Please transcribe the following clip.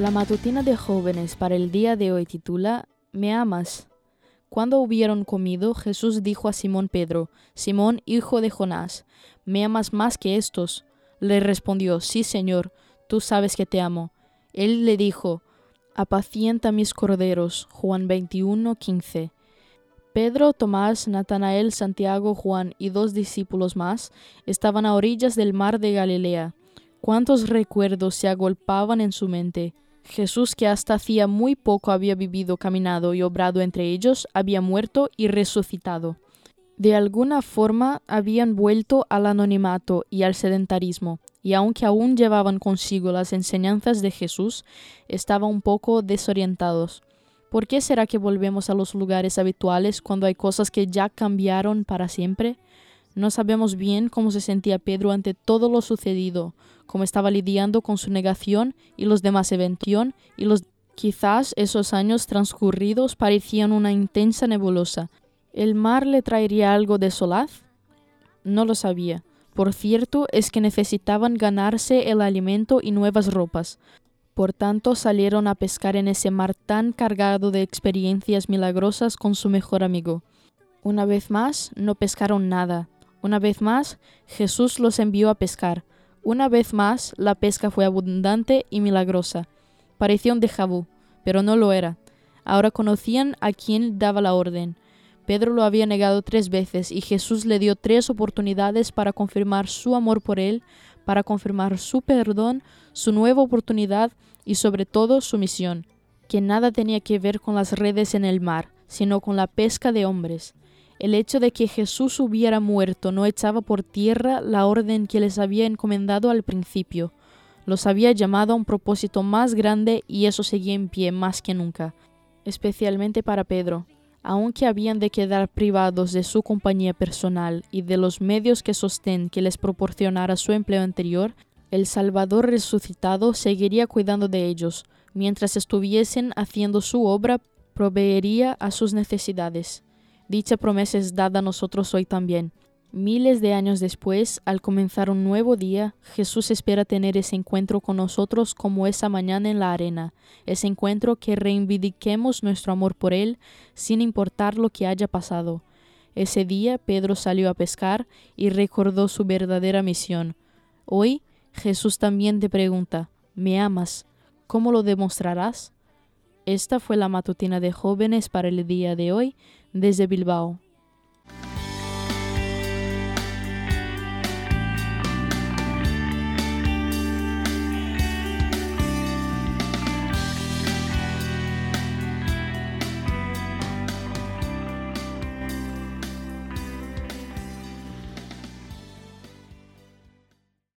La matutina de jóvenes para el día de hoy titula ¿Me amas? Cuando hubieron comido, Jesús dijo a Simón Pedro, Simón, hijo de Jonás, ¿me amas más que estos? Le respondió, Sí, Señor, tú sabes que te amo. Él le dijo, Apacienta mis corderos. Juan 21, 15. Pedro, Tomás, Natanael, Santiago, Juan y dos discípulos más estaban a orillas del mar de Galilea. ¿Cuántos recuerdos se agolpaban en su mente? Jesús, que hasta hacía muy poco había vivido, caminado y obrado entre ellos, había muerto y resucitado. De alguna forma habían vuelto al anonimato y al sedentarismo, y aunque aún llevaban consigo las enseñanzas de Jesús, estaban un poco desorientados. ¿Por qué será que volvemos a los lugares habituales cuando hay cosas que ya cambiaron para siempre? No sabemos bien cómo se sentía Pedro ante todo lo sucedido, cómo estaba lidiando con su negación y los demás eventos y los quizás esos años transcurridos parecían una intensa nebulosa. ¿El mar le traería algo de solaz? No lo sabía. Por cierto, es que necesitaban ganarse el alimento y nuevas ropas. Por tanto, salieron a pescar en ese mar tan cargado de experiencias milagrosas con su mejor amigo. Una vez más, no pescaron nada. Una vez más, Jesús los envió a pescar. Una vez más, la pesca fue abundante y milagrosa. Parecía un déjà pero no lo era. Ahora conocían a quien daba la orden. Pedro lo había negado tres veces y Jesús le dio tres oportunidades para confirmar su amor por él, para confirmar su perdón, su nueva oportunidad y sobre todo su misión, que nada tenía que ver con las redes en el mar, sino con la pesca de hombres. El hecho de que Jesús hubiera muerto no echaba por tierra la orden que les había encomendado al principio. Los había llamado a un propósito más grande y eso seguía en pie más que nunca, especialmente para Pedro. Aunque habían de quedar privados de su compañía personal y de los medios que sostén que les proporcionara su empleo anterior, el Salvador resucitado seguiría cuidando de ellos. Mientras estuviesen haciendo su obra, proveería a sus necesidades. Dicha promesa es dada a nosotros hoy también. Miles de años después, al comenzar un nuevo día, Jesús espera tener ese encuentro con nosotros como esa mañana en la arena, ese encuentro que reivindiquemos nuestro amor por Él sin importar lo que haya pasado. Ese día Pedro salió a pescar y recordó su verdadera misión. Hoy Jesús también te pregunta, ¿me amas? ¿Cómo lo demostrarás? Esta fue la matutina de jóvenes para el día de hoy desde Bilbao.